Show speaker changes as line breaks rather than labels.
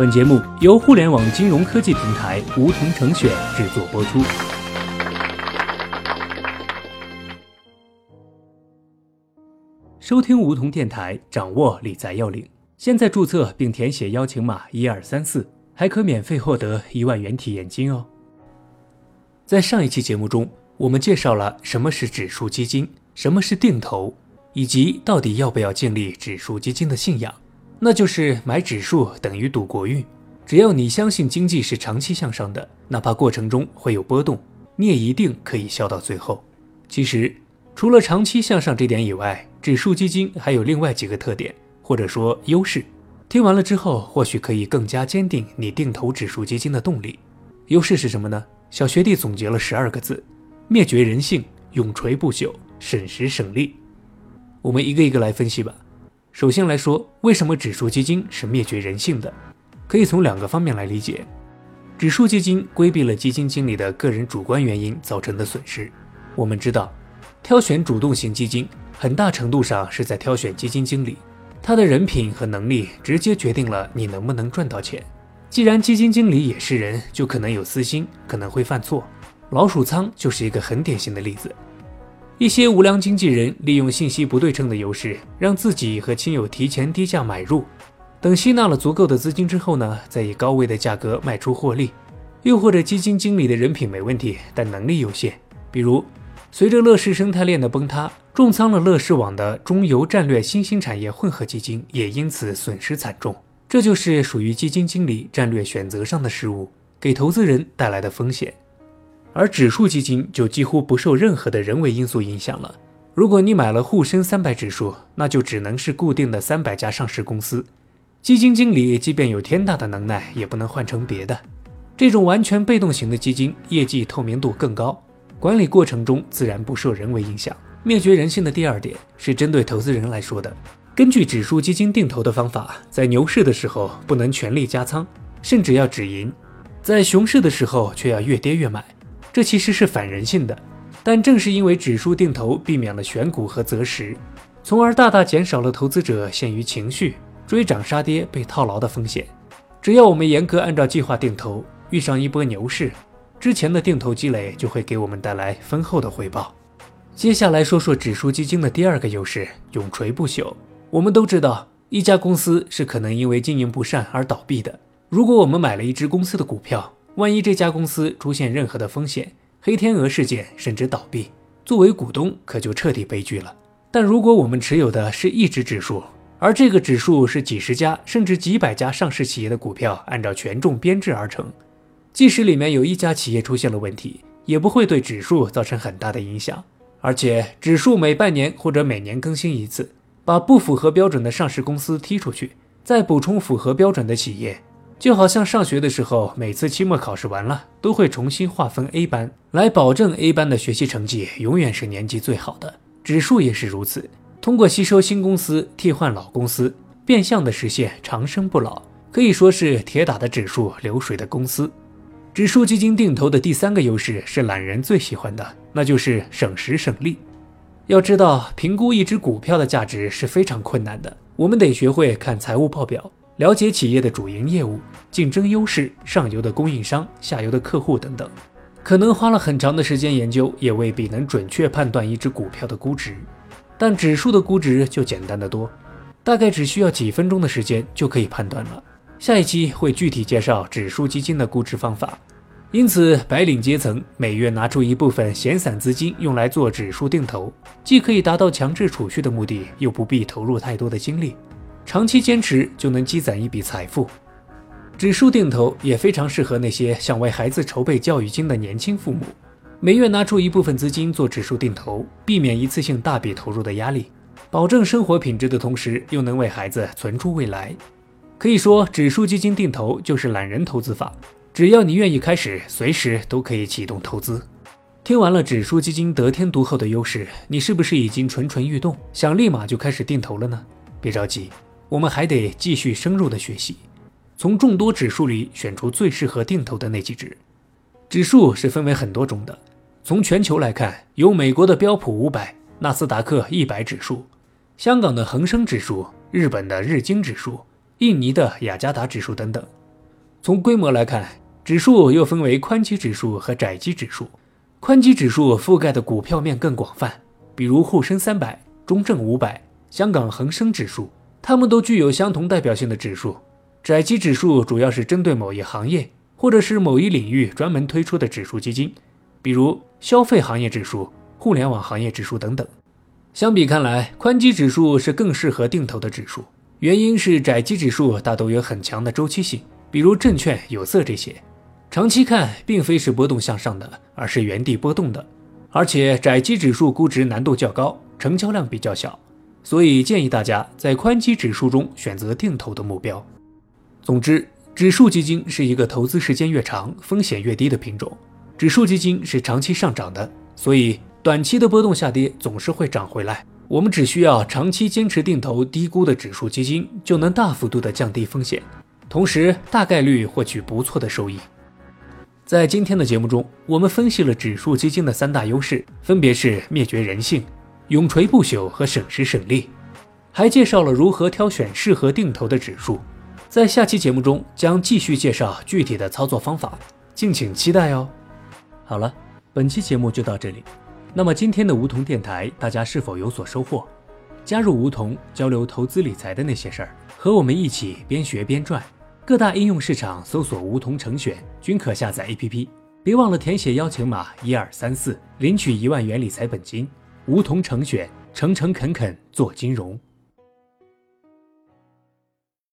本节目由互联网金融科技平台梧桐城选制作播出。收听梧桐电台，掌握理财要领。现在注册并填写邀请码一二三四，还可免费获得一万元体验金哦。在上一期节目中，我们介绍了什么是指数基金，什么是定投，以及到底要不要建立指数基金的信仰。那就是买指数等于赌国运，只要你相信经济是长期向上的，哪怕过程中会有波动，你也一定可以笑到最后。其实，除了长期向上这点以外，指数基金还有另外几个特点。或者说优势，听完了之后，或许可以更加坚定你定投指数基金的动力。优势是什么呢？小学弟总结了十二个字：灭绝人性，永垂不朽，省时省力。我们一个一个来分析吧。首先来说，为什么指数基金是灭绝人性的？可以从两个方面来理解。指数基金规避了基金经理的个人主观原因造成的损失。我们知道，挑选主动型基金，很大程度上是在挑选基金经理。他的人品和能力直接决定了你能不能赚到钱。既然基金经理也是人，就可能有私心，可能会犯错。老鼠仓就是一个很典型的例子。一些无良经纪人利用信息不对称的优势，让自己和亲友提前低价买入，等吸纳了足够的资金之后呢，再以高位的价格卖出获利。又或者基金经理的人品没问题，但能力有限，比如。随着乐视生态链的崩塌，重仓了乐视网的中游战略新兴产业混合基金也因此损失惨重。这就是属于基金经理战略选择上的失误，给投资人带来的风险。而指数基金就几乎不受任何的人为因素影响了。如果你买了沪深三百指数，那就只能是固定的三百家上市公司，基金经理即便有天大的能耐，也不能换成别的。这种完全被动型的基金，业绩透明度更高。管理过程中自然不受人为影响。灭绝人性的第二点是针对投资人来说的。根据指数基金定投的方法，在牛市的时候不能全力加仓，甚至要止盈；在熊市的时候却要越跌越买，这其实是反人性的。但正是因为指数定投避免了选股和择时，从而大大减少了投资者陷于情绪追涨杀跌被套牢的风险。只要我们严格按照计划定投，遇上一波牛市。之前的定投积累就会给我们带来丰厚的回报。接下来说说指数基金的第二个优势——永垂不朽。我们都知道，一家公司是可能因为经营不善而倒闭的。如果我们买了一只公司的股票，万一这家公司出现任何的风险、黑天鹅事件，甚至倒闭，作为股东可就彻底悲剧了。但如果我们持有的是一只指数，而这个指数是几十家甚至几百家上市企业的股票，按照权重编制而成。即使里面有一家企业出现了问题，也不会对指数造成很大的影响。而且指数每半年或者每年更新一次，把不符合标准的上市公司踢出去，再补充符合标准的企业，就好像上学的时候，每次期末考试完了，都会重新划分 A 班，来保证 A 班的学习成绩永远是年级最好的。指数也是如此，通过吸收新公司，替换老公司，变相的实现长生不老，可以说是铁打的指数，流水的公司。指数基金定投的第三个优势是懒人最喜欢的，那就是省时省力。要知道，评估一只股票的价值是非常困难的，我们得学会看财务报表，了解企业的主营业务、竞争优势、上游的供应商、下游的客户等等。可能花了很长的时间研究，也未必能准确判断一只股票的估值。但指数的估值就简单得多，大概只需要几分钟的时间就可以判断了。下一期会具体介绍指数基金的估值方法，因此白领阶层每月拿出一部分闲散资金用来做指数定投，既可以达到强制储蓄的目的，又不必投入太多的精力，长期坚持就能积攒一笔财富。指数定投也非常适合那些想为孩子筹备教育金的年轻父母，每月拿出一部分资金做指数定投，避免一次性大笔投入的压力，保证生活品质的同时，又能为孩子存出未来。可以说，指数基金定投就是懒人投资法。只要你愿意开始，随时都可以启动投资。听完了指数基金得天独厚的优势，你是不是已经蠢蠢欲动，想立马就开始定投了呢？别着急，我们还得继续深入的学习，从众多指数里选出最适合定投的那几只。指数是分为很多种的，从全球来看，有美国的标普五百、纳斯达克一百指数，香港的恒生指数，日本的日经指数。印尼的雅加达指数等等，从规模来看，指数又分为宽基指数和窄基指数。宽基指数覆盖的股票面更广泛，比如沪深三百、中证五百、香港恒生指数，它们都具有相同代表性的指数。窄基指数主要是针对某一行业或者是某一领域专门推出的指数基金，比如消费行业指数、互联网行业指数等等。相比看来，宽基指数是更适合定投的指数，原因是窄基指数大都有很强的周期性，比如证券、有色这些。长期看，并非是波动向上的，而是原地波动的。而且窄基指数估值难度较高，成交量比较小，所以建议大家在宽基指数中选择定投的目标。总之，指数基金是一个投资时间越长、风险越低的品种。指数基金是长期上涨的，所以短期的波动下跌总是会涨回来。我们只需要长期坚持定投低估的指数基金，就能大幅度的降低风险，同时大概率获取不错的收益。在今天的节目中，我们分析了指数基金的三大优势，分别是灭绝人性、永垂不朽和省时省力，还介绍了如何挑选适合定投的指数。在下期节目中将继续介绍具体的操作方法，敬请期待哦。好了，本期节目就到这里。那么今天的梧桐电台，大家是否有所收获？加入梧桐，交流投资理财的那些事儿，和我们一起边学边赚。各大应用市场搜索“梧桐成选”，均可下载 APP。别忘了填写邀请码一二三四，领取一万元理财本金。梧桐成选，诚诚恳恳做金融。